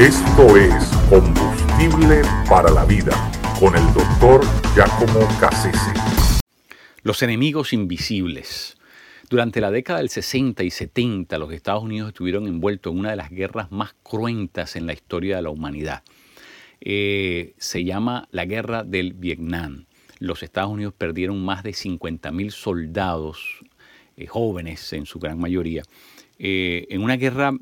Esto es Combustible para la Vida con el doctor Giacomo Cassese. Los enemigos invisibles. Durante la década del 60 y 70 los Estados Unidos estuvieron envueltos en una de las guerras más cruentas en la historia de la humanidad. Eh, se llama la Guerra del Vietnam. Los Estados Unidos perdieron más de 50.000 soldados eh, jóvenes en su gran mayoría, eh, en una guerra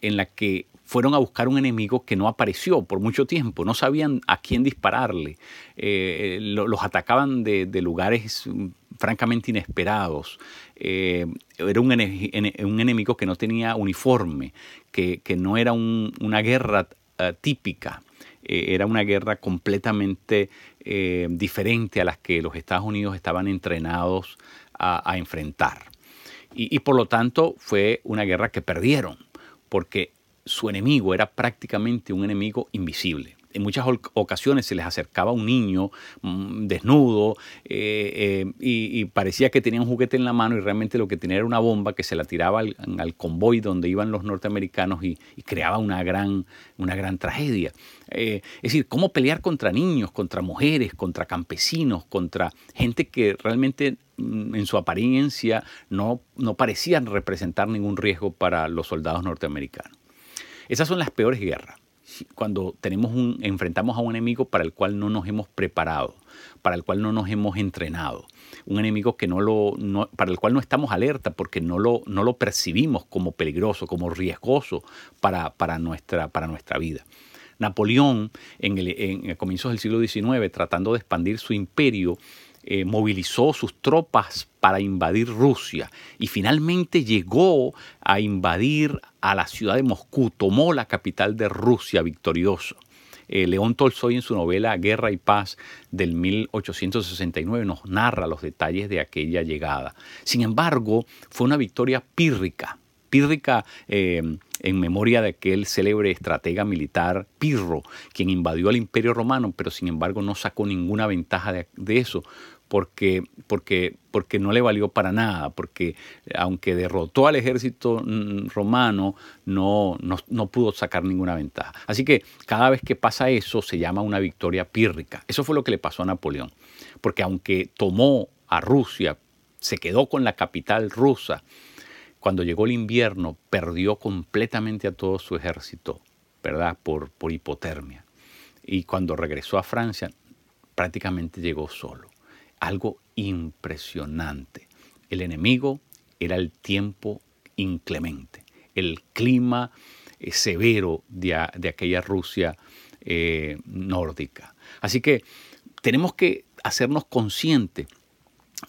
en la que fueron a buscar un enemigo que no apareció por mucho tiempo, no sabían a quién dispararle, eh, los atacaban de, lugares mm, francamente inesperados. era un, enemigo que no tenía uniforme, que, no era una guerra típica, era una guerra completamente diferente a las que los Estados Unidos estaban entrenados a enfrentar. Y, por lo tanto fue una guerra que perdieron, porque su enemigo era prácticamente un enemigo invisible. En muchas ocasiones se les acercaba un niño mm, desnudo eh, eh, y, parecía que tenía un juguete en la mano y realmente lo que tenía era una bomba que se la tiraba al, convoy donde iban los norteamericanos y, creaba una gran, una gran tragedia. Eh, es decir, cómo pelear contra niños, contra mujeres, contra campesinos, contra gente que realmente Mm, en su apariencia no, no parecían representar ningún riesgo para los soldados norteamericanos. Esas son las peores guerras, cuando enfrentamos a un enemigo para el cual no nos hemos preparado, para el cual no nos hemos entrenado, un enemigo que no lo, para el cual no estamos alerta porque no lo, no lo percibimos como peligroso, como riesgoso para, para, nuestra, para nuestra vida. Napoleón, en el, en comienzos del siglo XIX, tratando de expandir su imperio, eh, movilizó sus tropas para invadir Rusia y finalmente llegó a invadir a la ciudad de Moscú, tomó la capital de Rusia victorioso. Eh, León Tolstoy en su novela Guerra y Paz del 1869 nos narra los detalles de aquella llegada. Sin embargo, fue una victoria pírrica, pírrica eh, en memoria de aquel célebre estratega militar Pirro, quien invadió al imperio romano, pero sin embargo no sacó ninguna ventaja de eso, porque, porque, porque no le valió para nada, porque aunque derrotó al ejército mm, romano, no, no, pudo sacar ninguna ventaja. Así que cada vez que pasa eso se llama una victoria pírrica. Eso fue lo que le pasó a Napoleón, porque aunque tomó a Rusia, se quedó con la capital rusa, cuando llegó el invierno perdió completamente a todo su ejército, ¿verdad? Por, por hipotermia. Y cuando regresó a Francia, prácticamente llegó solo algo impresionante. El enemigo era el tiempo inclemente, el clima eh, severo de, aquella Rusia eh, nórdica. Así que tenemos que hacernos conscientes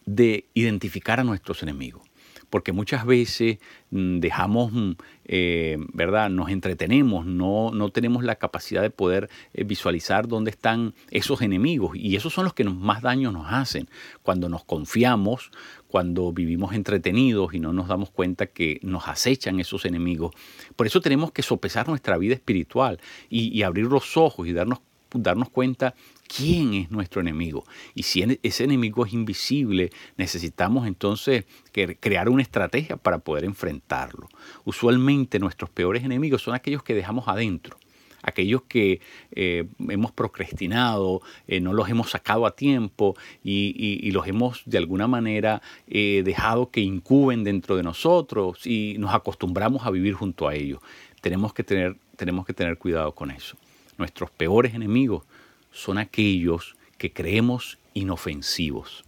de identificar a nuestros enemigos porque muchas veces mm, dejamos, mm, eh, ¿verdad? Nos entretenemos, no, no tenemos la capacidad de poder eh, visualizar dónde están esos enemigos y esos son los que más daño nos hacen cuando nos confiamos, cuando vivimos entretenidos y no nos damos cuenta que nos acechan esos enemigos. Por eso tenemos que sopesar nuestra vida espiritual y, y abrir los ojos y darnos darnos cuenta quién es nuestro enemigo. Y si ese enemigo es invisible, necesitamos entonces crear una estrategia para poder enfrentarlo. Usualmente nuestros peores enemigos son aquellos que dejamos adentro aquellos que eh, hemos procrastinado, eh, no los hemos sacado a tiempo y, los hemos de alguna manera eh, dejado que incuben dentro de nosotros y nos acostumbramos a vivir junto a ellos. Tenemos que tener, tenemos que tener cuidado con eso. Nuestros peores enemigos son aquellos que creemos inofensivos.